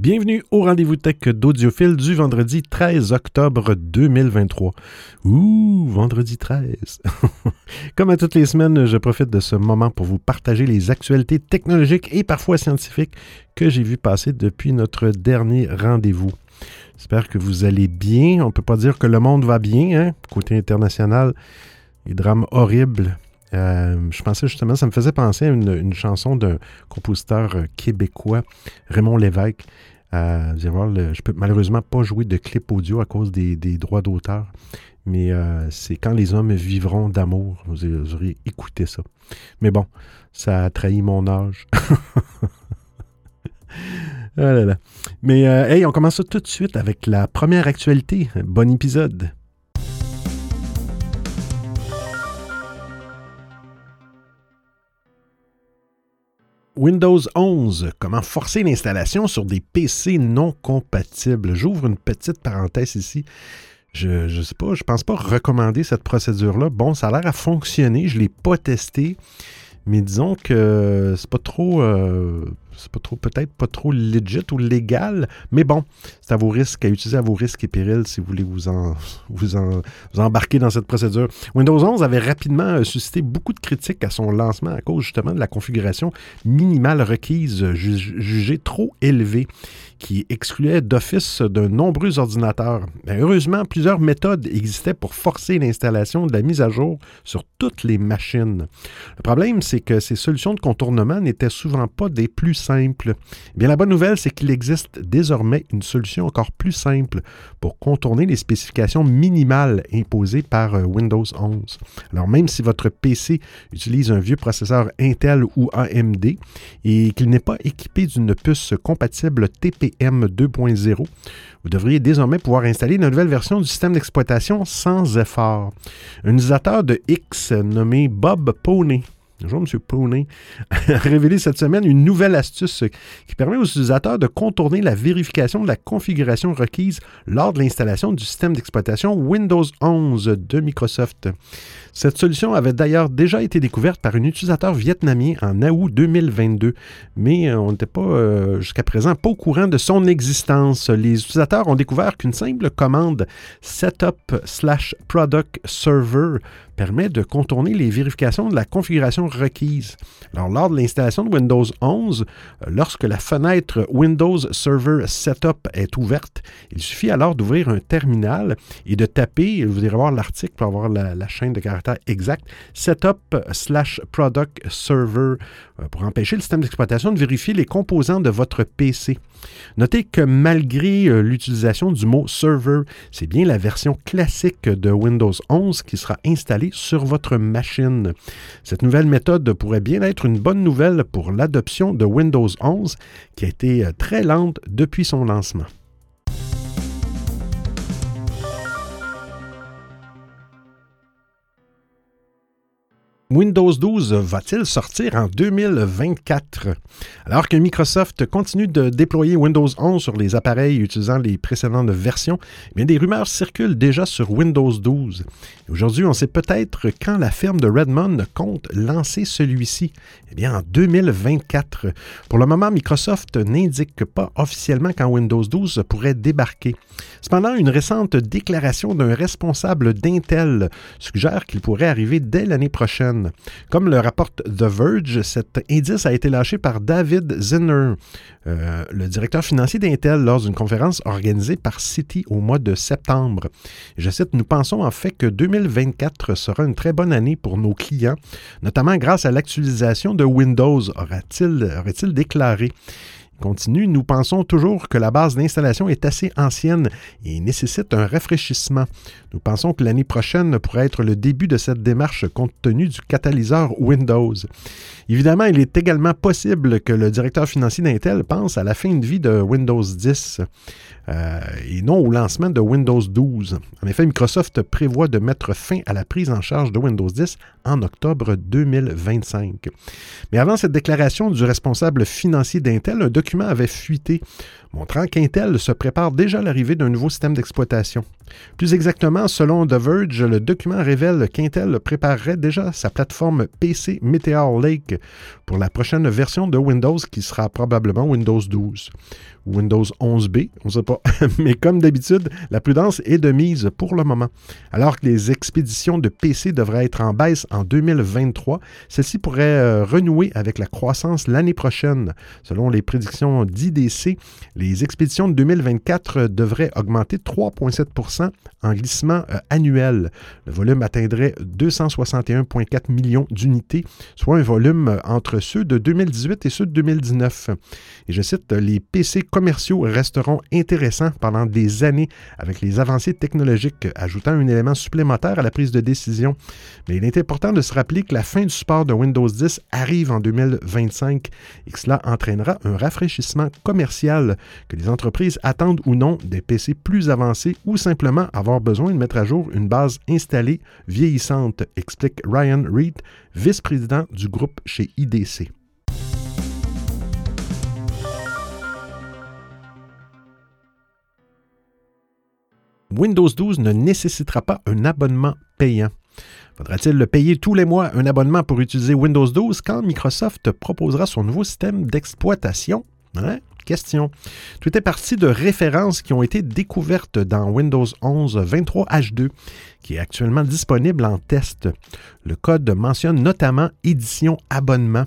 Bienvenue au rendez-vous tech d'Audiophile du vendredi 13 octobre 2023. Ouh, vendredi 13. Comme à toutes les semaines, je profite de ce moment pour vous partager les actualités technologiques et parfois scientifiques que j'ai vu passer depuis notre dernier rendez-vous. J'espère que vous allez bien. On ne peut pas dire que le monde va bien, hein? côté international. Les drames horribles euh, je pensais justement, ça me faisait penser à une, chanson d'un compositeur euh, québécois, Raymond Lévesque. Euh, vous allez voir, je peux malheureusement pas jouer de clip audio à cause des, droits d'auteur, mais c'est quand les hommes vivront d'amour. Vous, auriez écouté ça. Mais bon, ça a trahi mon âge. Ah mais hey, on commence tout de suite avec la première actualité. Bon épisode. Windows 11, comment forcer l'installation sur des PC non compatibles? J'ouvre une petite parenthèse ici. Je ne sais pas, je pense pas recommander cette procédure-là. Bon, ça a l'air à fonctionner, je ne l'ai pas testé, mais disons que c'est pas trop euh, c'est pas trop, peut-être pas trop legit ou légal, mais bon, c'est à vos risques, à utiliser à vos risques et périls si vous voulez vous, en, vous, en, vous embarquer dans cette procédure. Windows 11 avait rapidement euh, suscité beaucoup de critiques à son lancement à cause justement de la configuration minimale requise jugée trop élevée qui excluait d'office de nombreux ordinateurs. heureusement, plusieurs méthodes existaient pour forcer l'installation de la mise à jour sur toutes les machines. Le problème, c'est que ces solutions de contournement n'étaient souvent pas des plus simple. Eh bien, la bonne nouvelle, c'est qu'il existe désormais une solution encore plus simple pour contourner les spécifications minimales imposées par euh, Windows 11. Alors, même si votre PC utilise un vieux processeur Intel ou AMD et qu'il n'est pas équipé d'une puce compatible TPM 2.0, vous devriez désormais pouvoir installer une nouvelle version du système d'exploitation sans effort. Un utilisateur de X nommé Bob Pony Bonjour, M. Pony, a révélé cette semaine une nouvelle astuce qui permet aux utilisateurs de contourner la vérification de la configuration requise lors de l'installation du système d'exploitation Windows 11 de Microsoft. Cette solution avait d'ailleurs déjà été découverte par un utilisateur vietnamien en août 2022, mais euh, on n'était pas euh, jusqu'à présent pas au courant de son existence. Les utilisateurs ont découvert qu'une simple commande setup slash product server permet de contourner les vérifications de la configuration requise. Alors, lors de l'installation de Windows 11, euh, lorsque la fenêtre Windows Server Setup est ouverte, il suffit alors d'ouvrir un terminal et de taper, vous irez voir l'article pour avoir la, chaîne de caractères exacte, Setup slash Product Server pour empêcher le système d'exploitation de vérifier les composants de votre PC. Notez que malgré euh, l'utilisation du mot server, c'est bien la version classique de Windows 11 qui sera installée sur votre machine. Cette nouvelle méthode pourrait bien être une bonne nouvelle pour l'adoption de Windows 11 qui a été euh, très lente depuis son lancement. Windows 12 va-t-il sortir en 2024? Alors que Microsoft continue de déployer Windows 11 sur les appareils utilisant les précédentes versions, eh des rumeurs circulent déjà sur Windows 12. Aujourd'hui, on sait peut-être quand la firme de Redmond compte lancer celui-ci. Eh bien, en 2024. Pour le moment, Microsoft n'indique pas officiellement quand Windows 12 pourrait débarquer. Cependant, une récente déclaration d'un responsable d'Intel suggère qu'il pourrait arriver dès l'année prochaine. Comme le rapporte The Verge, cet indice a été lâché par David Zinner, euh, le directeur financier d'Intel, lors d'une conférence organisée par Citi au mois de septembre. Je cite, Nous pensons en fait que 2024 sera une très bonne année pour nos clients, notamment grâce à l'actualisation de Windows, aurait-il déclaré continue, nous pensons toujours que la base d'installation est assez ancienne et nécessite un rafraîchissement. Nous pensons que l'année prochaine pourrait être le début de cette démarche compte tenu du catalyseur Windows. Évidemment, il est également possible que le directeur financier d'Intel pense à la fin de vie de Windows 10. Euh, et non au lancement de Windows 12. En effet, Microsoft prévoit de mettre fin à la prise en charge de Windows 10 en octobre 2025. Mais avant cette déclaration du responsable financier d'Intel, un document avait fuité montrant qu'Intel se prépare déjà à l'arrivée d'un nouveau système d'exploitation. Plus exactement, selon The Verge, le document révèle qu'Intel préparerait déjà sa plateforme PC Meteor Lake pour la prochaine version de Windows qui sera probablement Windows 12. Windows 11B, on ne sait pas. Mais comme d'habitude, la prudence est de mise pour le moment. Alors que les expéditions de PC devraient être en baisse en 2023, celles-ci pourraient euh, renouer avec la croissance l'année prochaine. Selon les prédictions d'IDC, les expéditions de 2024 devraient augmenter 3,7 en glissement euh, annuel. Le volume atteindrait 261,4 millions d'unités, soit un volume euh, entre ceux de 2018 et ceux de 2019. Et je cite, les PC commerciaux resteront intéressants pendant des années avec les avancées technologiques, ajoutant un élément supplémentaire à la prise de décision. Mais il est important de se rappeler que la fin du support de Windows 10 arrive en 2025 et que cela entraînera un rafraîchissement commercial, que les entreprises attendent ou non des PC plus avancés ou simplement avoir besoin de mettre à jour une base installée vieillissante, explique Ryan Reed, vice-président du groupe chez IDC. Windows 12 ne nécessitera pas un abonnement payant. Faudra-t-il le payer tous les mois un abonnement pour utiliser Windows 12 quand Microsoft proposera son nouveau système d'exploitation? Hein? Question. Tout est parti de références qui ont été découvertes dans Windows 11 23H2, qui est actuellement disponible en test. Le code mentionne notamment édition abonnement,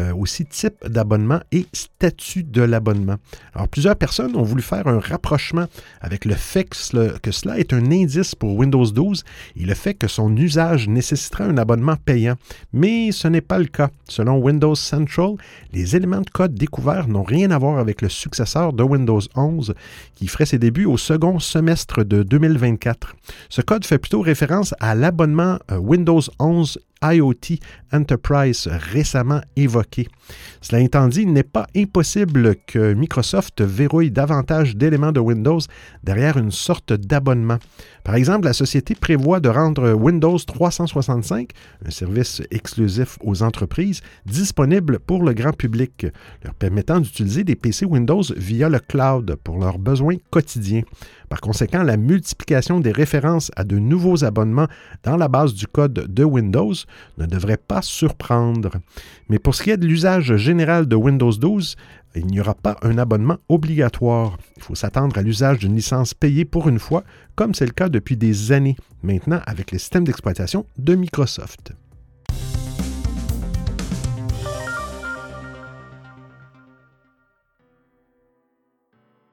euh, aussi type d'abonnement et statut de l'abonnement. Alors, plusieurs personnes ont voulu faire un rapprochement avec le fait que, cela est un indice pour Windows 12 et le fait que son usage nécessiterait un abonnement payant. Mais ce n'est pas le cas. Selon Windows Central, les éléments de code découverts n'ont rien à voir avec le successeur de Windows 11 qui ferait ses débuts au second semestre de 2024. Ce code fait plutôt référence à l'abonnement euh, Windows 11 IoT Enterprise récemment évoqué. Cela étant dit, il n'est pas impossible que Microsoft verrouille davantage d'éléments de Windows derrière une sorte d'abonnement. Par exemple, la société prévoit de rendre Windows 365, un service exclusif aux entreprises, disponible pour le grand public, leur permettant d'utiliser des PC Windows via le cloud pour leurs besoins quotidiens. Par conséquent, la multiplication des références à de nouveaux abonnements dans la base du code de Windows ne devrait pas surprendre. Mais pour ce qui est de l'usage général de Windows 12, il n'y aura pas un abonnement obligatoire. Il faut s'attendre à l'usage d'une licence payée pour une fois, comme c'est le cas depuis des années maintenant avec les systèmes d'exploitation de Microsoft.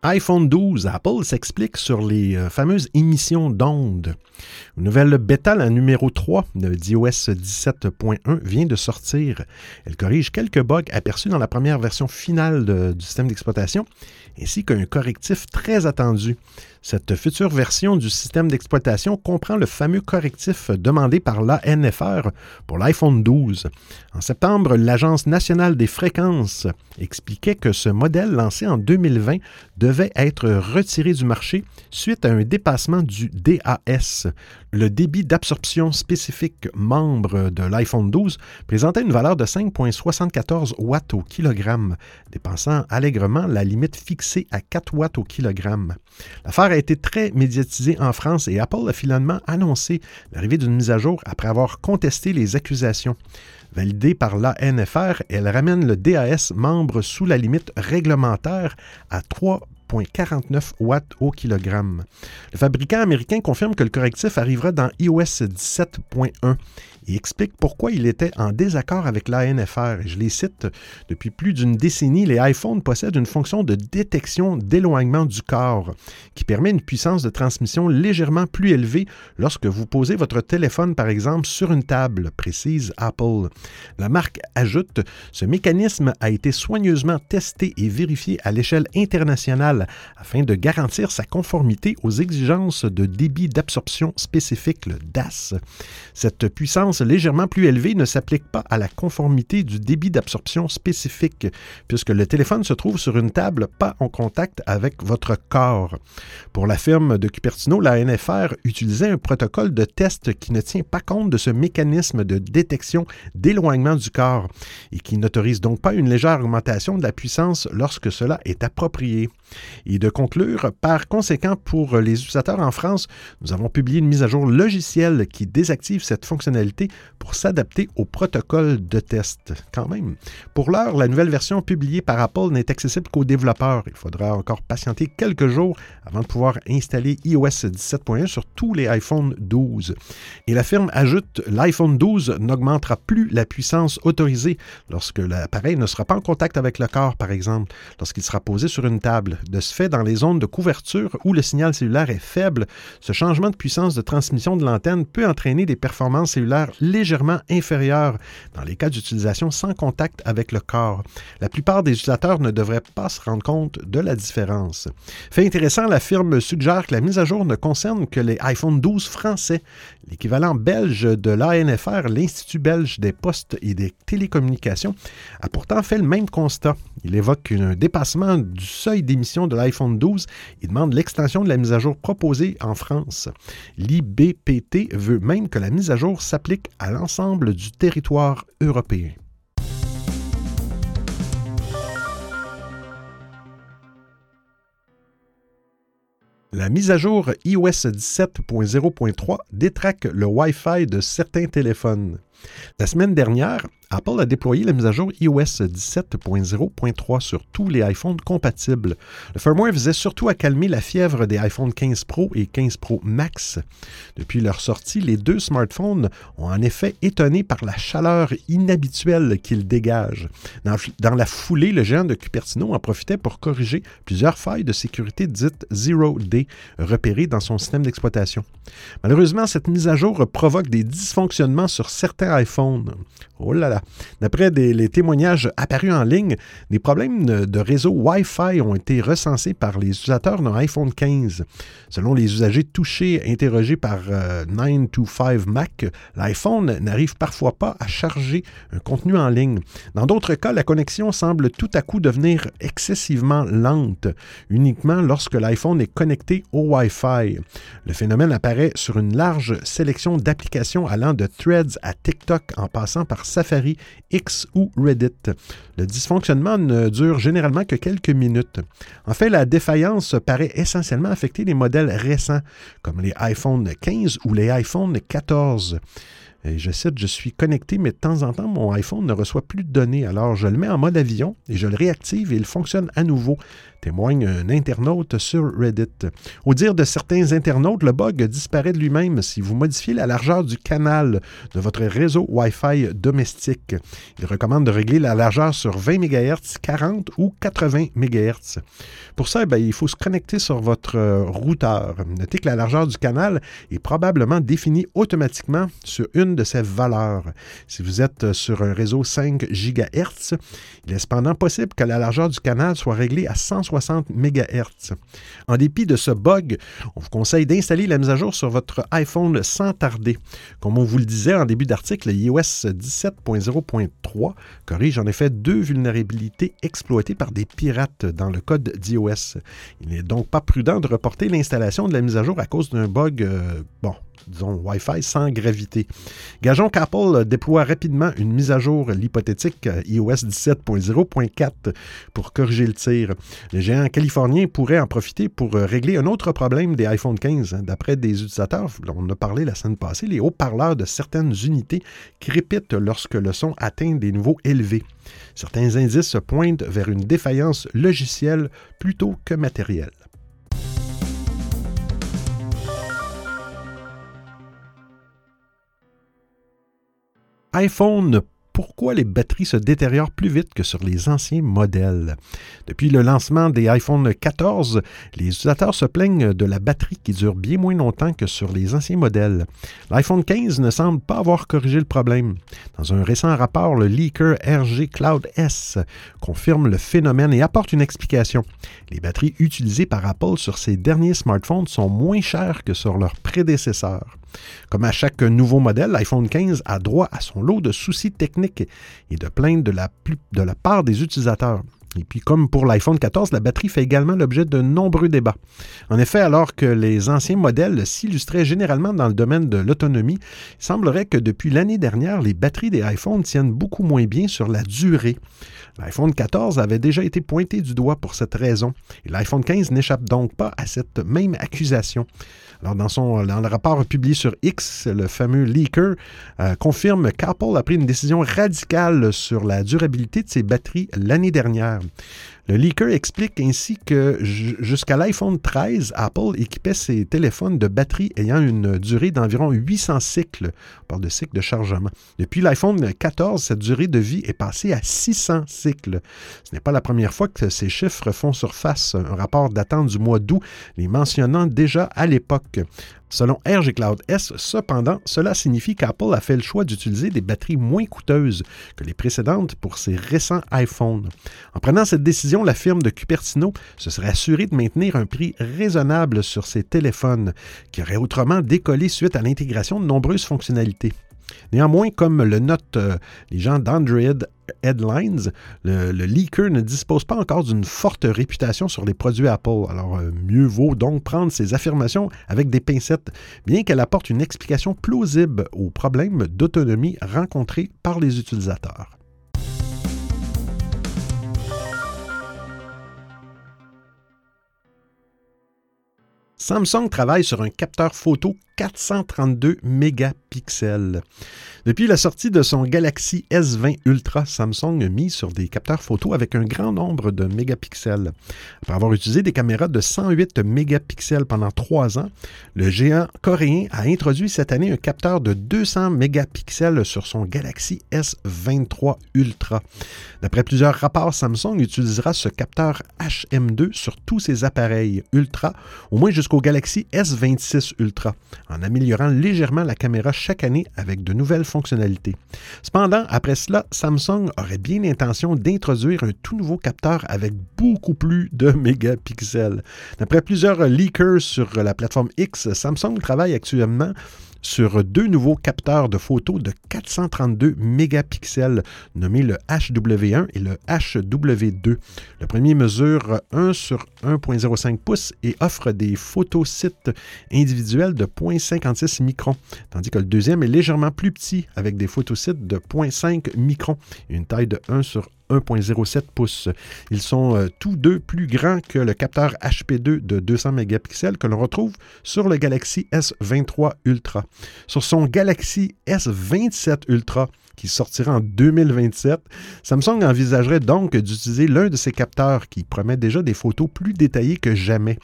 iPhone 12, Apple s'explique sur les euh, fameuses émissions d'ondes. Une nouvelle bêta, la numéro 3 d'iOS 17.1, vient de sortir. Elle corrige quelques bugs aperçus dans la première version finale du système d'exploitation, ainsi qu'un correctif très attendu. Cette future version du système d'exploitation comprend le fameux correctif demandé par l'ANFR pour l'iPhone 12. En septembre, l'Agence nationale des fréquences expliquait que ce modèle lancé en 2020 devait être retiré du marché suite à un dépassement du DAS. Le débit d'absorption spécifique membre de l'iPhone 12 présentait une valeur de 5,74 watts au kilogramme, dépassant allègrement la limite fixée à 4 watts au kilogramme. L'affaire a été très médiatisée en France et Apple a finalement annoncé l'arrivée d'une mise à jour après avoir contesté les accusations. Validée par l'ANFR, elle ramène le DAS membre sous la limite réglementaire à 3 49 watts au kilogramme. Le fabricant américain confirme que le correctif arrivera dans iOS 17.1 et explique pourquoi il était en désaccord avec l'ANFR. Je les cite, depuis plus d'une décennie, les iPhones possèdent une fonction de détection d'éloignement du corps qui permet une puissance de transmission légèrement plus élevée lorsque vous posez votre téléphone, par exemple, sur une table, précise Apple. La marque ajoute, ce mécanisme a été soigneusement testé et vérifié à l'échelle internationale afin de garantir sa conformité aux exigences de débit d'absorption spécifique, le DAS. Cette puissance légèrement plus élevée ne s'applique pas à la conformité du débit d'absorption spécifique, puisque le téléphone se trouve sur une table pas en contact avec votre corps. Pour la firme de Cupertino, la NFR utilisait un protocole de test qui ne tient pas compte de ce mécanisme de détection d'éloignement du corps et qui n'autorise donc pas une légère augmentation de la puissance lorsque cela est approprié. Et de conclure, par conséquent, pour les utilisateurs en France, nous avons publié une mise à jour logicielle qui désactive cette fonctionnalité pour s'adapter au protocole de test. Quand même. Pour l'heure, la nouvelle version publiée par Apple n'est accessible qu'aux développeurs. Il faudra encore patienter quelques jours avant de pouvoir installer iOS 17.1 sur tous les iPhone 12. Et la firme ajoute l'iPhone 12 n'augmentera plus la puissance autorisée lorsque l'appareil ne sera pas en contact avec le corps, par exemple, lorsqu'il sera posé sur une table. De ce fait, dans les zones de couverture où le signal cellulaire est faible, ce changement de puissance de transmission de l'antenne peut entraîner des performances cellulaires légèrement inférieures dans les cas d'utilisation sans contact avec le corps. La plupart des utilisateurs ne devraient pas se rendre compte de la différence. Fait intéressant, la firme suggère que la mise à jour ne concerne que les iPhone 12 français. L'équivalent belge de l'ANFR, l'Institut belge des postes et des télécommunications, a pourtant fait le même constat. Il évoque un dépassement du seuil d'émission de l'iPhone 12 et demande l'extension de la mise à jour proposée en France. L'IBPT veut même que la mise à jour s'applique à l'ensemble du territoire européen. La mise à jour iOS 17.0.3 détraque le Wi-Fi de certains téléphones. La semaine dernière, Apple a déployé la mise à jour iOS 17.0.3 sur tous les iPhones compatibles. Le firmware visait surtout à calmer la fièvre des iPhone 15 Pro et 15 Pro Max. Depuis leur sortie, les deux smartphones ont en effet étonné par la chaleur inhabituelle qu'ils dégagent. Dans, la foulée, le géant de Cupertino en profitait pour corriger plusieurs failles de sécurité dites Zero Day repérées dans son système d'exploitation. Malheureusement, cette mise à jour provoque des dysfonctionnements sur certains iPhones. Oh! D'après les témoignages apparus en ligne, des problèmes de, réseau Wi-Fi ont été recensés par les utilisateurs d'un iPhone 15. Selon les usagers touchés interrogés par 925 euh, Mac, l'iPhone n'arrive parfois pas à charger un contenu en ligne. Dans d'autres cas, la connexion semble tout à coup devenir excessivement lente, uniquement lorsque l'iPhone est connecté au Wi-Fi. Le phénomène apparaît sur une large sélection d'applications allant de Threads à TikTok en passant par Safari, X ou Reddit. Le dysfonctionnement ne dure généralement que quelques minutes. En fait, la défaillance paraît essentiellement affecter les modèles récents, comme les iPhone 15 ou les iPhone 14. Je cite, je suis connecté, mais de temps en temps, mon iPhone ne reçoit plus de données. Alors, je le mets en mode avion et je le réactive et il fonctionne à nouveau témoigne un internaute sur Reddit. Au dire de certains internautes, le bug disparaît de lui-même si vous modifiez la largeur du canal de votre réseau Wi-Fi domestique. Il recommande de régler la largeur sur 20 MHz, 40 ou 80 MHz. Pour ça, ben, il faut se connecter sur votre euh, routeur. Notez que la largeur du canal est probablement définie automatiquement sur une de ces valeurs. Si vous êtes sur un réseau 5 GHz, il est cependant possible que la largeur du canal soit réglée à 160 60 MHz. En dépit de ce bug, on vous conseille d'installer la mise à jour sur votre iPhone sans tarder. Comme on vous le disait en début d'article, iOS 17.0.3 corrige en effet deux vulnérabilités exploitées par des pirates dans le code d'iOS. Il n'est donc pas prudent de reporter l'installation de la mise à jour à cause d'un bug, euh, bon, disons, Wi-Fi sans gravité. Gageons qu'Apple déploie rapidement une mise à jour, l'hypothétique iOS 17.0.4 pour corriger le tir. Le géant californien pourrait en profiter pour régler un autre problème des iPhone 15. D'après des utilisateurs, on a parlé la semaine passée, les haut-parleurs de certaines unités crépitent lorsque le son atteint des niveaux élevés. Certains indices pointent vers une défaillance logicielle plutôt que matérielle. iPhone pourquoi les batteries se détériorent plus vite que sur les anciens modèles? Depuis le lancement des iPhone 14, les utilisateurs se plaignent de la batterie qui dure bien moins longtemps que sur les anciens modèles. L'iPhone 15 ne semble pas avoir corrigé le problème. Dans un récent rapport, le leaker RG Cloud S confirme le phénomène et apporte une explication. Les batteries utilisées par Apple sur ces derniers smartphones sont moins chères que sur leurs prédécesseurs. Comme à chaque nouveau modèle, l'iPhone 15 a droit à son lot de soucis techniques et de plaintes de la, de la part des utilisateurs. Et puis, comme pour l'iPhone 14, la batterie fait également l'objet de nombreux débats. En effet, alors que les anciens modèles s'illustraient généralement dans le domaine de l'autonomie, il semblerait que depuis l'année dernière, les batteries des iPhones tiennent beaucoup moins bien sur la durée. L'iPhone 14 avait déjà été pointé du doigt pour cette raison, et l'iPhone 15 n'échappe donc pas à cette même accusation. Alors, dans, son, dans le rapport publié sur X, le fameux leaker euh, confirme qu'Apple a pris une décision radicale sur la durabilité de ses batteries l'année dernière. down. Le leaker explique ainsi que jusqu'à l'iPhone 13, Apple équipait ses téléphones de batteries ayant une durée d'environ 800 cycles. On parle de cycles de chargement. Depuis l'iPhone 14, cette durée de vie est passée à 600 cycles. Ce n'est pas la première fois que ces chiffres font surface. Un rapport datant du mois d'août les mentionnant déjà à l'époque. Selon RG Cloud S, cependant, cela signifie qu'Apple a fait le choix d'utiliser des batteries moins coûteuses que les précédentes pour ses récents iPhones. En prenant cette décision, la firme de Cupertino se serait assurée de maintenir un prix raisonnable sur ses téléphones, qui auraient autrement décollé suite à l'intégration de nombreuses fonctionnalités. Néanmoins, comme le notent euh, les gens d'Android Headlines, le, leaker ne dispose pas encore d'une forte réputation sur les produits Apple. Alors, euh, mieux vaut donc prendre ces affirmations avec des pincettes, bien qu'elle apporte une explication plausible aux problèmes d'autonomie rencontrés par les utilisateurs. Samsung travaille sur un capteur photo 432 mégapixels. Depuis la sortie de son Galaxy S20 Ultra, Samsung a mis sur des capteurs photo avec un grand nombre de mégapixels. Après avoir utilisé des caméras de 108 mégapixels pendant trois ans, le géant coréen a introduit cette année un capteur de 200 mégapixels sur son Galaxy S23 Ultra. D'après plusieurs rapports, Samsung utilisera ce capteur HM2 sur tous ses appareils Ultra, au moins jusqu'au Galaxy S26 Ultra, en améliorant légèrement la caméra chaque année avec de nouvelles fonctionnalités. Cependant, après cela, Samsung aurait bien l'intention d'introduire un tout nouveau capteur avec beaucoup plus de mégapixels. D'après plusieurs leakers sur la plateforme X, Samsung travaille actuellement sur deux nouveaux capteurs de photos de 432 mégapixels nommés le HW1 et le HW2. Le premier mesure 1 sur 1.05 pouces et offre des photosites individuels de 0.56 microns, tandis que le deuxième est légèrement plus petit avec des photosites de 0.5 microns et une taille de 1 sur 1.07 pouces. Ils sont euh, tous deux plus grands que le capteur HP2 de 200 mégapixels que l'on retrouve sur le Galaxy S23 Ultra. Sur son Galaxy S27 Ultra, qui sortira en 2027, Samsung envisagerait donc d'utiliser l'un de ces capteurs qui promet déjà des photos plus détaillées que jamais.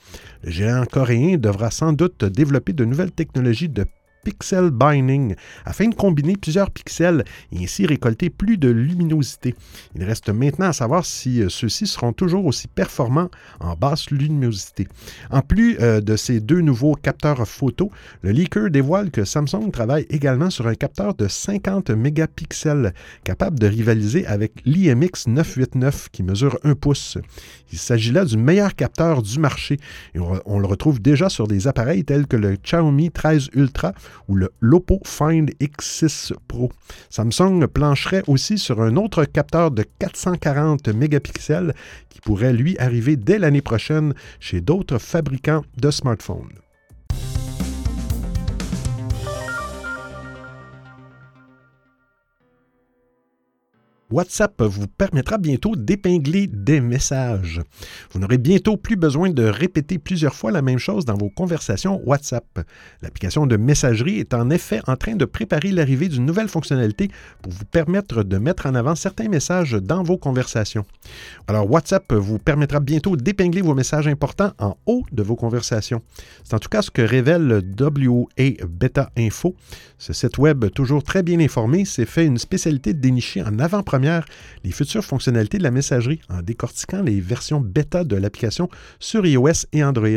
Le géant coréen devra sans doute développer de nouvelles technologies de pixel binding afin de combiner plusieurs pixels et ainsi récolter plus de luminosité. Il reste maintenant à savoir si euh, ceux-ci seront toujours aussi performants en basse luminosité. En plus euh, de ces deux nouveaux capteurs photo, le leaker dévoile que Samsung travaille également sur un capteur de 50 mégapixels capable de rivaliser avec l'IMX 989 qui mesure 1 pouce. Il s'agit là du meilleur capteur du marché et on, le retrouve déjà sur des appareils tels que le Xiaomi 13 Ultra ou le Lopo Find X6 Pro. Samsung plancherait aussi sur un autre capteur de 440 mégapixels qui pourrait lui arriver dès l'année prochaine chez d'autres fabricants de smartphones. WhatsApp vous permettra bientôt d'épingler des messages. Vous n'aurez bientôt plus besoin de répéter plusieurs fois la même chose dans vos conversations WhatsApp. L'application de messagerie est en effet en train de préparer l'arrivée d'une nouvelle fonctionnalité pour vous permettre de mettre en avant certains messages dans vos conversations. Alors WhatsApp vous permettra bientôt d'épingler vos messages importants en haut de vos conversations. C'est en tout cas ce que révèle WA Beta Info. Ce site web toujours très bien informé s'est fait une spécialité de dénicher en avant-première les futures fonctionnalités de la messagerie en décortiquant les versions bêta de l'application sur iOS et Android.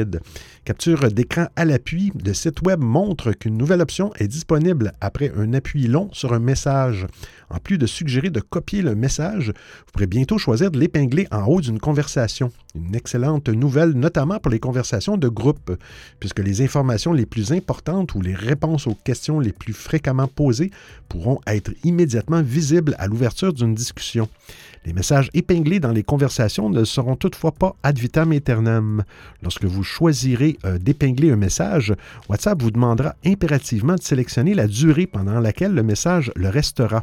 Capture d'écran à l'appui, le site web montre qu'une nouvelle option est disponible après un appui long sur un message. En plus de suggérer de copier le message, vous pourrez bientôt choisir de l'épingler en haut d'une conversation. Une excellente nouvelle, notamment pour les conversations de groupe, puisque les informations les plus importantes ou les réponses aux questions les plus fréquemment posées pourront être immédiatement visibles à l'ouverture d'une discussion. Les messages épinglés dans les conversations ne seront toutefois pas ad vitam aeternam. Lorsque vous choisirez euh, d'épingler un message, WhatsApp vous demandera impérativement de sélectionner la durée pendant laquelle le message le restera.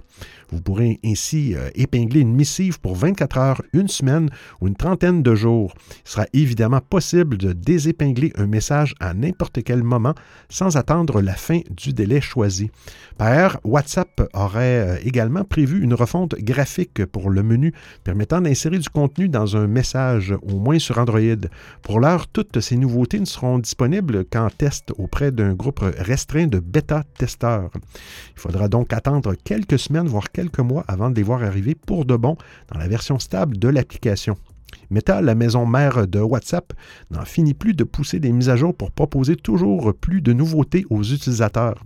Vous pourrez ainsi euh, épingler une missive pour 24 heures, une semaine ou une trentaine de jours. Il sera évidemment possible de désépingler un message à n'importe quel moment sans attendre la fin du délai choisi. Par ailleurs, WhatsApp aurait euh, également prévu une refonte graphique pour le menu permettant d'insérer du contenu dans un message, au moins sur Android. Pour l'heure, toutes ces nouveautés ne seront disponibles qu'en test auprès d'un groupe restreint de bêta-testeurs. Il faudra donc attendre quelques semaines, voire quelques mois avant de les voir arriver pour de bon dans la version stable de l'application. Meta, la maison mère de WhatsApp, n'en finit plus de pousser des mises à jour pour proposer toujours plus de nouveautés aux utilisateurs.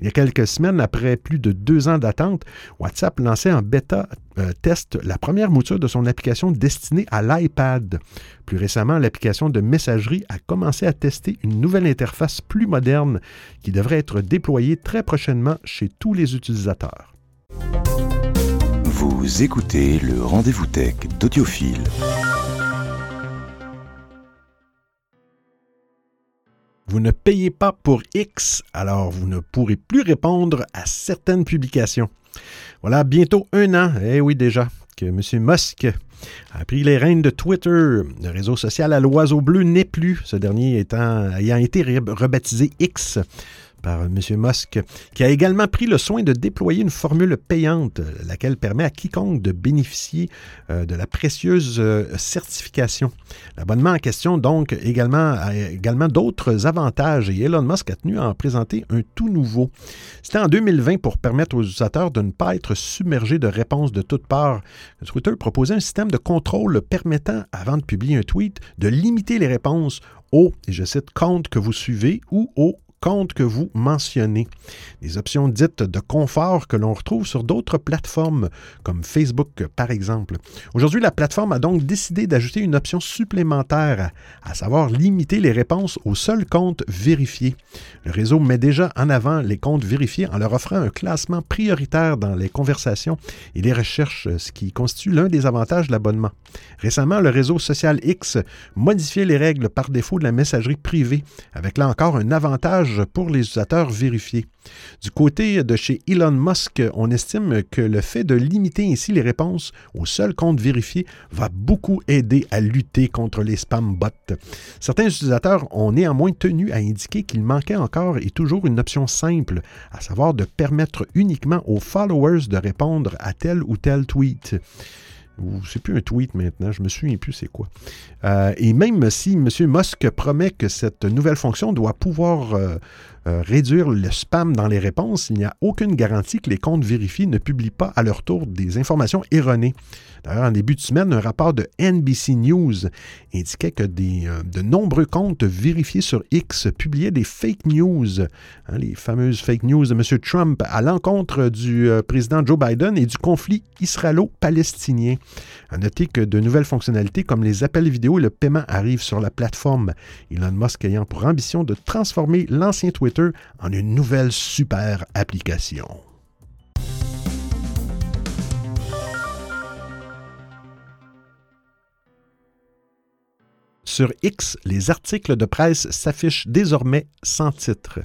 Il y a quelques semaines, après plus de deux ans d'attente, WhatsApp lançait en bêta euh, test la première mouture de son application destinée à l'iPad. Plus récemment, l'application de messagerie a commencé à tester une nouvelle interface plus moderne qui devrait être déployée très prochainement chez tous les utilisateurs. Vous écoutez le rendez-vous tech d'Audiophile. Vous ne payez pas pour X, alors vous ne pourrez plus répondre à certaines publications. Voilà bientôt un an, eh oui déjà, que M. Musk a pris les rênes de Twitter. Le réseau social à l'oiseau bleu n'est plus, ce dernier étant, ayant été rebaptisé X par M. Musk, qui a également pris le soin de déployer une formule payante, laquelle permet à quiconque de bénéficier euh, de la précieuse euh, certification. L'abonnement en question, donc, également, a également d'autres avantages et Elon Musk a tenu à en présenter un tout nouveau. C'était en 2020 pour permettre aux utilisateurs de ne pas être submergés de réponses de toutes parts. Twitter proposait un système de contrôle permettant, avant de publier un tweet, de limiter les réponses au, et je cite, compte que vous suivez ou au compte que vous mentionnez. Des options dites de confort que l'on retrouve sur d'autres plateformes, comme Facebook par exemple. Aujourd'hui, la plateforme a donc décidé d'ajouter une option supplémentaire, à savoir limiter les réponses aux seuls comptes vérifiés. Le réseau met déjà en avant les comptes vérifiés en leur offrant un classement prioritaire dans les conversations et les recherches, ce qui constitue l'un des avantages de l'abonnement. Récemment, le réseau social X modifiait les règles par défaut de la messagerie privée, avec là encore un avantage pour les utilisateurs vérifiés. Du côté de chez Elon Musk, on estime que le fait de limiter ainsi les réponses aux seuls comptes vérifiés va beaucoup aider à lutter contre les spam bots. Certains utilisateurs ont néanmoins tenu à indiquer qu'il manquait encore et toujours une option simple, à savoir de permettre uniquement aux followers de répondre à tel ou tel tweet c'est plus un tweet maintenant, je me souviens plus c'est quoi. Euh, et même si M. Musk promet que cette nouvelle fonction doit pouvoir euh, euh, réduire le spam dans les réponses, il n'y a aucune garantie que les comptes vérifiés ne publient pas à leur tour des informations erronées. D'ailleurs, en début de semaine, un rapport de NBC News indiquait que des, euh, de nombreux comptes vérifiés sur X publiaient des fake news, hein, les fameuses fake news de M. Trump à l'encontre du euh, président Joe Biden et du conflit israélo-palestinien. À noter que de nouvelles fonctionnalités comme les appels vidéo et le paiement arrivent sur la plateforme. Elon Musk ayant pour ambition de transformer l'ancien Twitter en une nouvelle super application. Sur X, les articles de presse s'affichent désormais sans titre.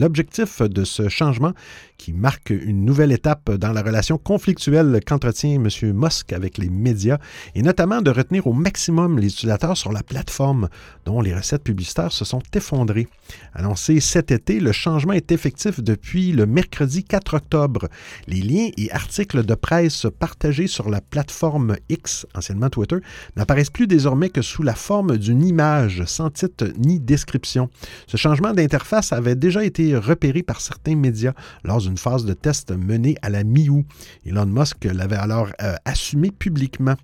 L'objectif de ce changement, qui marque une nouvelle étape dans la relation conflictuelle qu'entretient M. Musk avec les médias, est notamment de retenir au maximum les utilisateurs sur la plateforme, dont les recettes publicitaires se sont effondrées. Annoncé cet été, le changement est effectif depuis le mercredi 4 octobre. Les liens et articles de presse partagés sur la plateforme X, anciennement Twitter, n'apparaissent plus désormais que sous la forme d'une image sans titre ni description. Ce changement d'interface avait déjà été repéré par certains médias lors d'une phase de test menée à la mi-août. Elon Musk l'avait alors euh, assumé publiquement.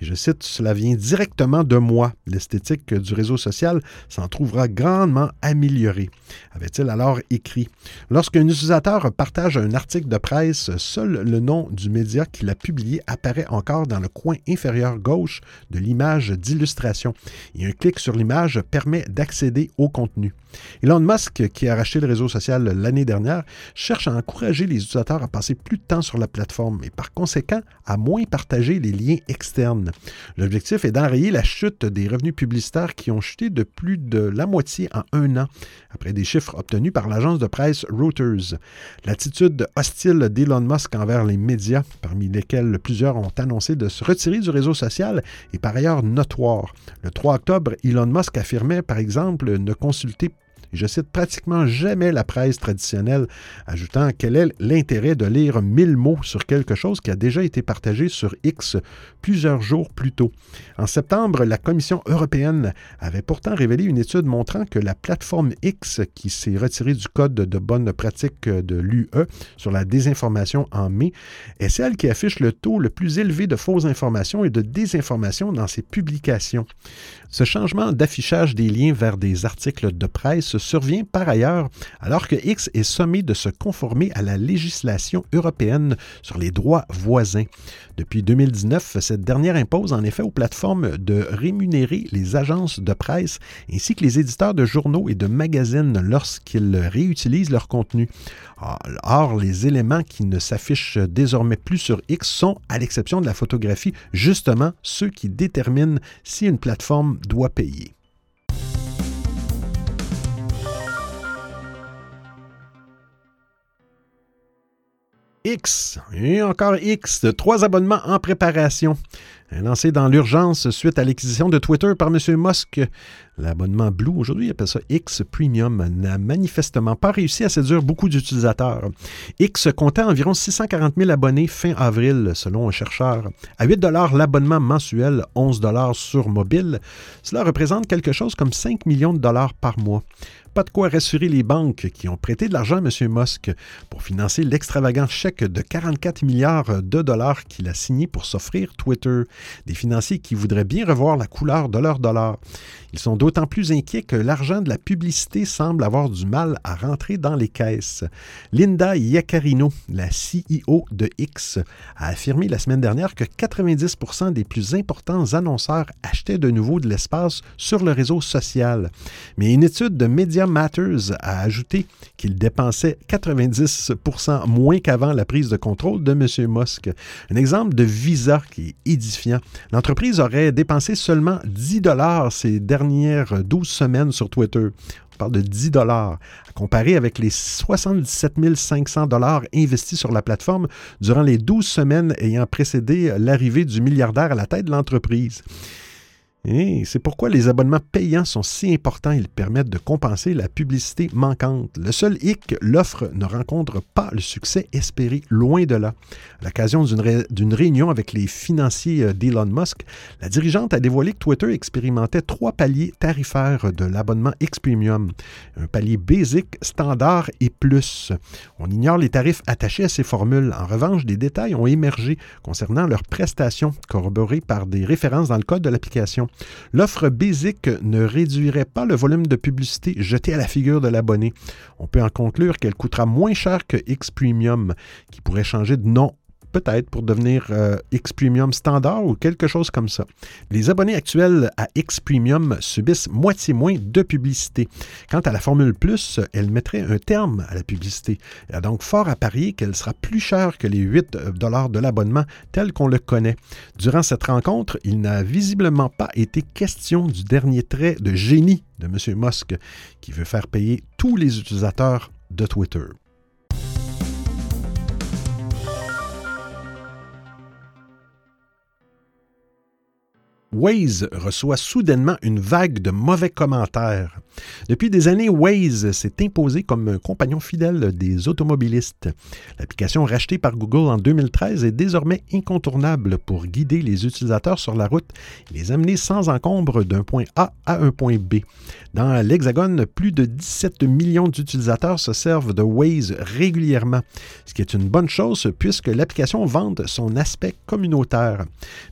Et je cite, Cela vient directement de moi. L'esthétique du réseau social s'en trouvera grandement améliorée, avait-il alors écrit. Lorsqu'un utilisateur partage un article de presse, seul le nom du média qui l'a publié apparaît encore dans le coin inférieur gauche de l'image d'illustration. Et un clic sur l'image permet d'accéder au contenu. Elon Musk, qui a racheté le réseau social l'année dernière, cherche à encourager les utilisateurs à passer plus de temps sur la plateforme et par conséquent à moins partager les liens externes. L'objectif est d'enrayer la chute des revenus publicitaires qui ont chuté de plus de la moitié en un an, après des chiffres obtenus par l'agence de presse Reuters. L'attitude hostile d'Elon Musk envers les médias, parmi lesquels plusieurs ont annoncé de se retirer du réseau social, est par ailleurs notoire. Le 3 octobre, Elon Musk affirmait par exemple ne consulter je cite pratiquement jamais la presse traditionnelle, ajoutant quel est l'intérêt de lire mille mots sur quelque chose qui a déjà été partagé sur X plusieurs jours plus tôt. En septembre, la Commission européenne avait pourtant révélé une étude montrant que la plateforme X, qui s'est retirée du code de bonne pratique de l'UE sur la désinformation en mai, est celle qui affiche le taux le plus élevé de fausses informations et de désinformation dans ses publications. Ce changement d'affichage des liens vers des articles de presse survient par ailleurs alors que X est sommé de se conformer à la législation européenne sur les droits voisins. Depuis 2019, cette dernière impose en effet aux plateformes de rémunérer les agences de presse ainsi que les éditeurs de journaux et de magazines lorsqu'ils réutilisent leur contenu. Or, les éléments qui ne s'affichent désormais plus sur X sont, à l'exception de la photographie, justement ceux qui déterminent si une plateforme doit payer. X, et encore X, trois abonnements en préparation. Lancé dans l'urgence suite à l'acquisition de Twitter par M. Musk, l'abonnement Blue, aujourd'hui, il appelle ça X Premium, n'a manifestement pas réussi à séduire beaucoup d'utilisateurs. X comptait environ 640 000 abonnés fin avril, selon un chercheur. À 8 l'abonnement mensuel, 11 sur mobile, cela représente quelque chose comme 5 millions de dollars par mois pas de quoi rassurer les banques qui ont prêté de l'argent à M. Musk pour financer l'extravagant chèque de 44 milliards de dollars qu'il a signé pour s'offrir Twitter. Des financiers qui voudraient bien revoir la couleur de leur dollar. Ils sont d'autant plus inquiets que l'argent de la publicité semble avoir du mal à rentrer dans les caisses. Linda Iaccarino, la CEO de X, a affirmé la semaine dernière que 90% des plus importants annonceurs achetaient de nouveau de l'espace sur le réseau social. Mais une étude de Matters a ajouté qu'il dépensait 90% moins qu'avant la prise de contrôle de M. Musk. Un exemple de Visa qui est édifiant. L'entreprise aurait dépensé seulement 10 dollars ces dernières dernières 12 semaines sur Twitter. On parle de 10 dollars, à comparer avec les 77 500 dollars investis sur la plateforme durant les 12 semaines ayant précédé l'arrivée du milliardaire à la tête de l'entreprise. C'est pourquoi les abonnements payants sont si importants. Ils permettent de compenser la publicité manquante. Le seul hic, l'offre ne rencontre pas le succès espéré, loin de là. À l'occasion d'une réunion avec les financiers euh, d'Elon Musk, la dirigeante a dévoilé que Twitter expérimentait trois paliers tarifaires de l'abonnement X Premium. Un palier basic, standard et plus. On ignore les tarifs attachés à ces formules. En revanche, des détails ont émergé concernant leurs prestations, corroborées par des références dans le code de l'application. L'offre Basic ne réduirait pas le volume de publicité jeté à la figure de l'abonné. On peut en conclure qu'elle coûtera moins cher que X Premium, qui pourrait changer de nom peut-être pour devenir euh, X Premium standard ou quelque chose comme ça. Les abonnés actuels à X Premium subissent moitié moins de publicité. Quant à la Formule Plus, elle mettrait un terme à la publicité. Il y a donc fort à parier qu'elle sera plus chère que les 8 euh, dollars de l'abonnement tel qu'on le connaît. Durant cette rencontre, il n'a visiblement pas été question du dernier trait de génie de M. Musk qui veut faire payer tous les utilisateurs de Twitter. Waze reçoit soudainement une vague de mauvais commentaires. Depuis des années, Waze s'est imposé comme un compagnon fidèle des automobilistes. L'application rachetée par Google en 2013 est désormais incontournable pour guider les utilisateurs sur la route et les amener sans encombre d'un point A à un point B. Dans l'Hexagone, plus de 17 millions d'utilisateurs se servent de Waze régulièrement, ce qui est une bonne chose puisque l'application vante son aspect communautaire.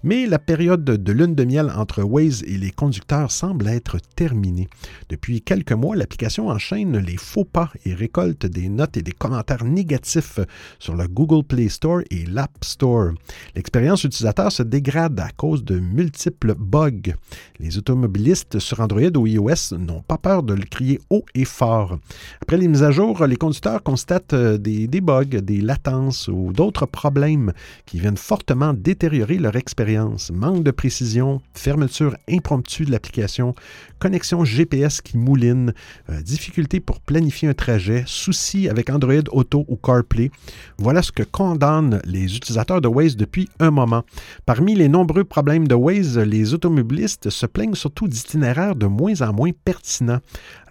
Mais la période de lune de miel entre Waze et les conducteurs semble être terminée. Depuis quelques mois, l'application enchaîne les faux pas et récolte des notes et des commentaires négatifs sur le Google Play Store et l'App Store. L'expérience utilisateur se dégrade à cause de multiples bugs. Les automobilistes sur Android ou iOS n'ont pas peur de le crier haut et fort. Après les mises à jour, les conducteurs constatent euh, des, des bugs, des latences ou d'autres problèmes qui viennent fortement détériorer leur expérience. Manque de précision, fermeture impromptue de l'application, connexion GPS qui mouline, euh, difficulté pour planifier un trajet, soucis avec Android Auto ou CarPlay. Voilà ce que condamnent les utilisateurs de Waze depuis un moment. Parmi les nombreux problèmes de Waze, les automobilistes se plaignent surtout d'itinéraires de moins en moins pertinents.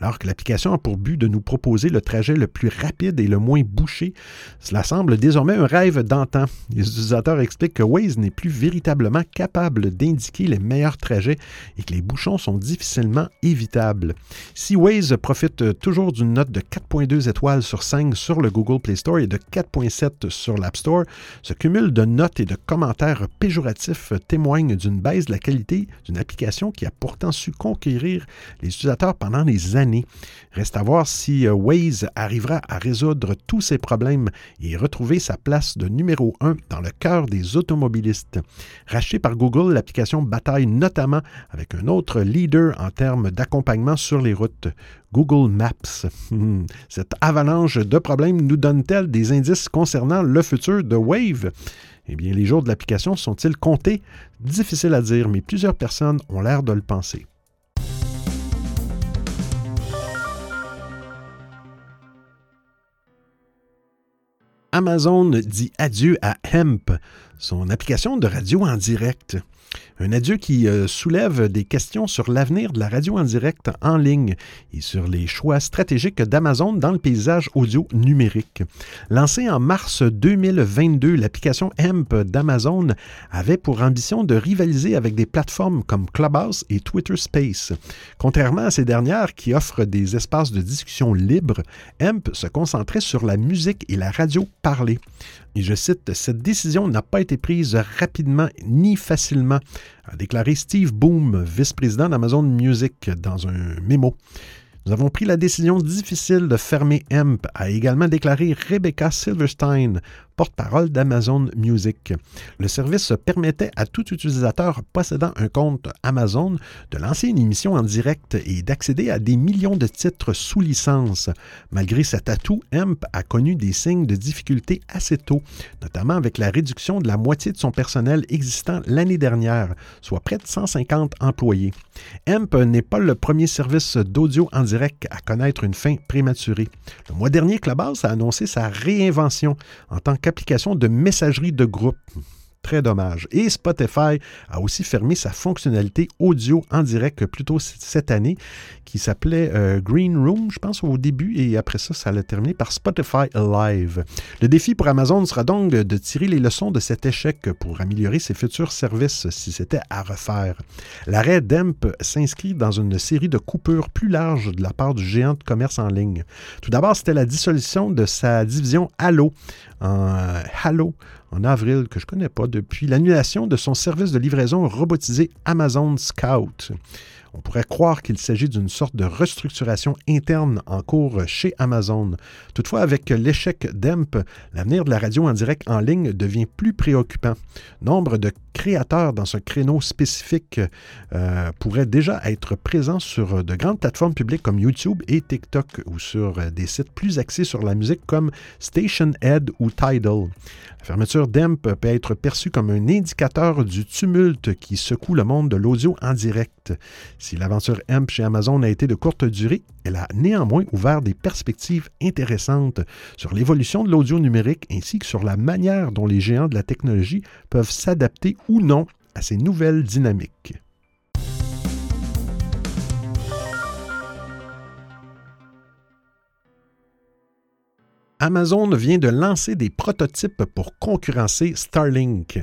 Alors que l'application a pour but de nous proposer le trajet le plus rapide et le moins bouché, cela semble désormais un rêve d'antan. Les utilisateurs expliquent que Waze n'est plus véritablement capable d'indiquer les meilleurs trajets et que les bouchons sont difficilement évitables. Si Waze profite toujours d'une note de 4.2 étoiles sur 5 sur le Google Play Store et de 4.7 sur l'App Store, ce cumul de notes et de commentaires péjoratifs témoigne d'une baisse de la qualité d'une application qui a pourtant su conquérir les utilisateurs pendant des années Reste à voir si euh, Waze arrivera à résoudre tous ces problèmes et retrouver sa place de numéro un dans le cœur des automobilistes. Rachetée par Google, l'application bataille notamment avec un autre leader en termes d'accompagnement sur les Google Maps. Hmm. Cette avalanche de problèmes nous donne-t-elle des indices concernant le futur de Wave? Eh bien, les jours de l'application sont-ils comptés? Difficile à dire, mais plusieurs personnes ont l'air de le penser. Amazon dit adieu à Hemp, son application de radio en direct. Un adieu qui euh, soulève des questions sur l'avenir de la radio en direct en ligne et sur les choix stratégiques d'Amazon dans le paysage audio numérique. Lancée en mars 2022, l'application Hemp d'Amazon avait pour ambition de rivaliser avec des plateformes comme Clubhouse et Twitter Space. Contrairement à ces dernières qui offrent des espaces de discussion libres, Hemp se concentrait sur la musique et la radio parlée. Et je cite, Cette décision n'a pas été prise rapidement ni facilement, a déclaré Steve Boom, vice-président d'Amazon Music, dans un mémo. Nous avons pris la décision difficile de fermer Hemp, a également déclaré Rebecca Silverstein, porte-parole d'Amazon Music. Le service permettait à tout utilisateur possédant un compte Amazon de lancer une émission en direct et d'accéder à des millions de titres sous licence. Malgré cet atout, Hemp a connu des signes de difficulté assez tôt, notamment avec la réduction de la moitié de son personnel existant l'année dernière, soit près de 150 employés. Hemp n'est pas le premier service d'audio en direct à connaître une fin prématurée. Le mois dernier, Clubhouse a annoncé sa réinvention en tant que application de messagerie de groupe. Dommage. Et Spotify a aussi fermé sa fonctionnalité audio en direct plus tôt cette année qui s'appelait euh, Green Room, je pense, au début, et après ça, ça l'a terminé par Spotify Live. Le défi pour Amazon sera donc de tirer les leçons de cet échec pour améliorer ses futurs services si c'était à refaire. L'arrêt d'EMP s'inscrit dans une série de coupures plus larges de la part du géant de commerce en ligne. Tout d'abord, c'était la dissolution de sa division Halo en avril, que je ne connais pas, depuis l'annulation de son service de livraison robotisé Amazon Scout. On pourrait croire qu'il s'agit d'une sorte de restructuration interne en cours chez Amazon. Toutefois, avec l'échec d'EMP, l'avenir de la radio en direct en ligne devient plus préoccupant. Nombre de créateurs dans ce créneau spécifique euh, pourraient déjà être présents sur de grandes plateformes publiques comme YouTube et TikTok ou sur des sites plus axés sur la musique comme Station Ed ou Tidal. La fermeture d'EMP peut être perçue comme un indicateur du tumulte qui secoue le monde de l'audio en direct. Si l'aventure EMP chez Amazon a été de courte durée, elle a néanmoins ouvert des perspectives intéressantes sur l'évolution de l'audio numérique ainsi que sur la manière dont les géants de la technologie peuvent s'adapter ou non à ces nouvelles dynamiques. Amazon vient de lancer des prototypes pour concurrencer Starlink.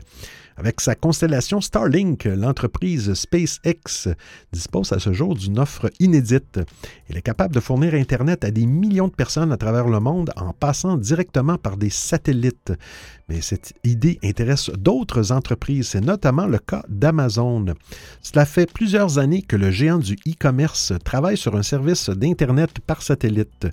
Avec sa constellation Starlink, l'entreprise SpaceX dispose à ce jour d'une offre inédite. Elle est capable de fournir Internet à des millions de personnes à travers le monde en passant directement par des satellites. Mais cette idée intéresse d'autres entreprises. C'est notamment le cas d'Amazon. Cela fait plusieurs années que le géant du e-commerce travaille sur un service d'Internet par satellite.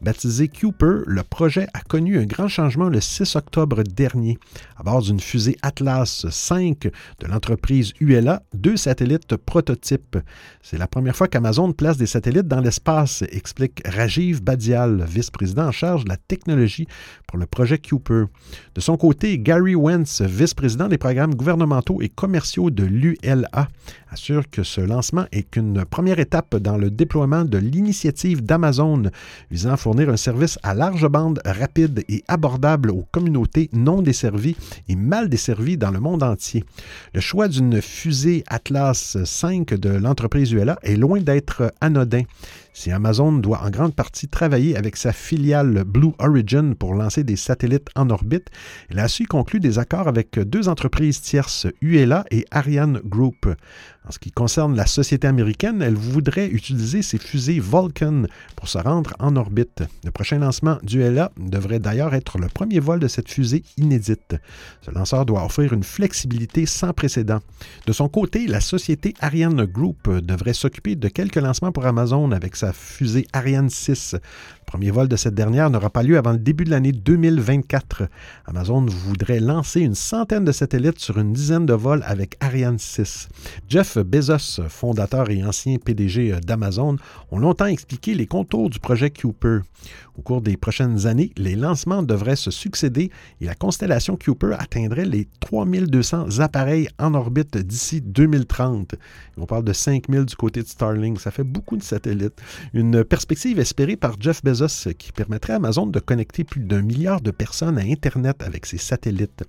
Baptisé Cooper, le projet a connu un grand changement le 6 octobre dernier. À bord d'une fusée Atlas 5 de l'entreprise ULA, deux satellites prototypes. C'est la première fois qu'Amazon place des satellites dans l'espace, explique Rajiv Badial, vice-président en charge de la technologie pour le projet Cooper. De son côté, Gary Wentz, vice-président des programmes gouvernementaux et commerciaux de l'ULA, assure que ce lancement est qu'une première étape dans le déploiement de l'initiative d'Amazon visant à fournir un service à large bande rapide et abordable aux communautés non desservies et mal desservies dans le monde entier. Le choix d'une fusée Atlas 5 de l'entreprise ULA est loin d'être anodin. Si Amazon doit en grande partie travailler avec sa filiale Blue Origin pour lancer des satellites en orbite, elle a su conclure des accords avec deux entreprises tierces, ULA et Ariane Group. En ce qui concerne la société américaine, elle voudrait utiliser ses fusées Vulcan pour se rendre en orbite. Le prochain lancement d'ULA devrait d'ailleurs être le premier vol de cette fusée inédite. Ce lanceur doit offrir une flexibilité sans précédent. De son côté, la société Ariane Group devrait s'occuper de quelques lancements pour Amazon avec sa fusée Ariane 6. Premier vol de cette dernière n'aura pas lieu avant le début de l'année 2024. Amazon voudrait lancer une centaine de satellites sur une dizaine de vols avec Ariane 6. Jeff Bezos, fondateur et ancien PDG d'Amazon, ont longtemps expliqué les contours du projet Cooper. Au cours des prochaines années, les lancements devraient se succéder et la constellation Cooper atteindrait les 3200 appareils en orbite d'ici 2030. On parle de 5000 du côté de Starlink. Ça fait beaucoup de satellites. Une perspective espérée par Jeff Bezos qui permettrait à Amazon de connecter plus d'un milliard de personnes à Internet avec ses satellites.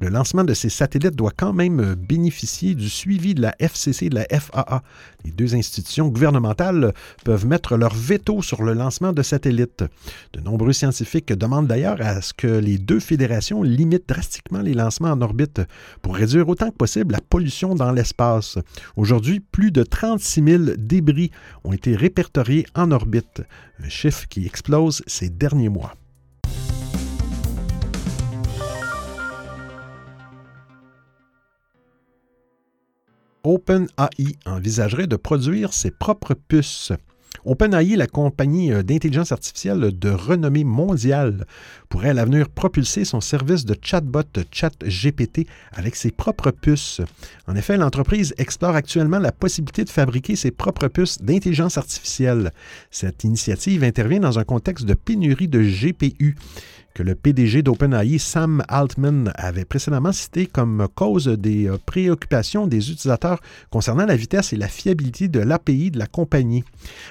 Le lancement de ces satellites doit quand même bénéficier du suivi de la FCC et de la FAA. Les deux institutions gouvernementales peuvent mettre leur veto sur le lancement de satellites. De nombreux scientifiques demandent d'ailleurs à ce que les deux fédérations limitent drastiquement les lancements en orbite pour réduire autant que possible la pollution dans l'espace. Aujourd'hui, plus de 36 000 débris ont été répertoriés en orbite, un chiffre qui explose ces derniers mois. OpenAI envisagerait de produire ses propres puces. OpenAI, la compagnie euh, d'intelligence artificielle de renommée mondiale, pourrait à l'avenir propulser son service de chatbot ChatGPT avec ses propres puces. En effet, l'entreprise explore actuellement la possibilité de fabriquer ses propres puces d'intelligence artificielle. Cette initiative intervient dans un contexte de pénurie de GPU que le PDG d'OpenAI, Sam Altman, avait précédemment cité comme cause des euh, préoccupations des utilisateurs concernant la vitesse et la fiabilité de l'API de la compagnie.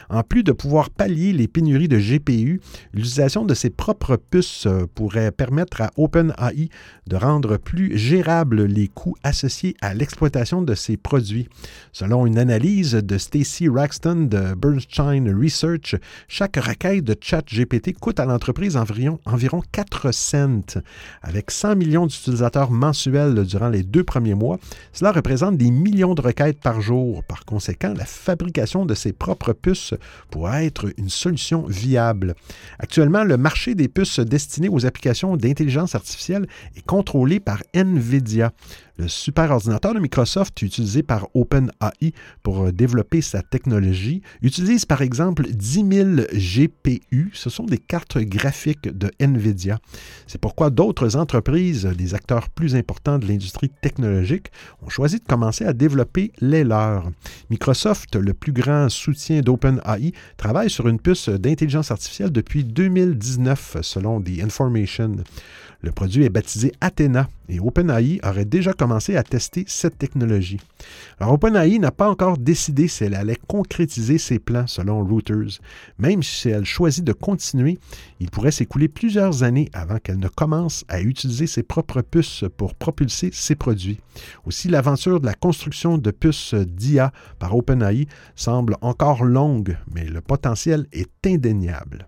En plus de pouvoir pallier les pénuries de GPU, l'utilisation de ses propres puces euh, pourrait permettre à OpenAI de rendre plus gérables les coûts associés à l'exploitation de ses produits. Selon une analyse de Stacy Raxton de Bernstein Research, chaque requête de ChatGPT coûte à l'entreprise environ, environ 4 cents. Avec 100 millions d'utilisateurs mensuels durant les deux premiers mois, cela représente des millions de requêtes par jour. Par conséquent, la fabrication de ses propres puces pourrait être une solution viable. Actuellement, le marché des puces destinées aux applications d'intelligence artificielle est contrôlé par NVIDIA. Le superordinateur de Microsoft utilisé par OpenAI pour euh, développer sa technologie utilise par exemple 10 000 GPU. Ce sont des cartes graphiques de NVIDIA. C'est pourquoi d'autres entreprises, des acteurs plus importants de l'industrie technologique, ont choisi de commencer à développer les leurs. Microsoft, le plus grand soutien d'OpenAI, travaille sur une puce d'intelligence artificielle depuis 2019, selon The Information. Le produit est baptisé Athena et OpenAI aurait déjà commencé à tester cette technologie. Alors OpenAI n'a pas encore décidé si elle allait concrétiser ses plans selon Reuters. Même si elle choisit de continuer, il pourrait s'écouler plusieurs années avant qu'elle ne commence à utiliser ses propres puces pour propulser ses produits. Aussi, l'aventure de la construction de puces d'IA par OpenAI semble encore longue, mais le potentiel est indéniable.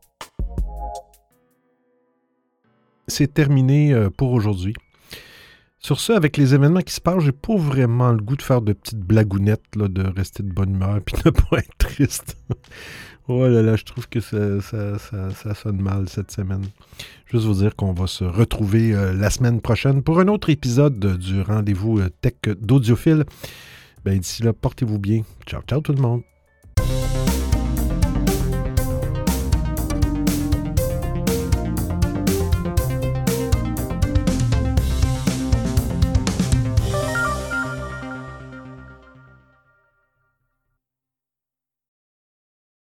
C'est terminé euh, pour aujourd'hui. Sur ce, avec les événements qui se passent, j'ai pas vraiment le goût de faire de petites blagounettes, là, de rester de bonne humeur puis de pas être triste. oh là là, je trouve que ça, ça, sonne mal cette semaine. Juste vous dire qu'on va se retrouver euh, la semaine prochaine pour un autre épisode du rendez-vous euh, tech d'audiophile. Ben, d'ici là, portez-vous bien. Ciao, ciao tout le monde.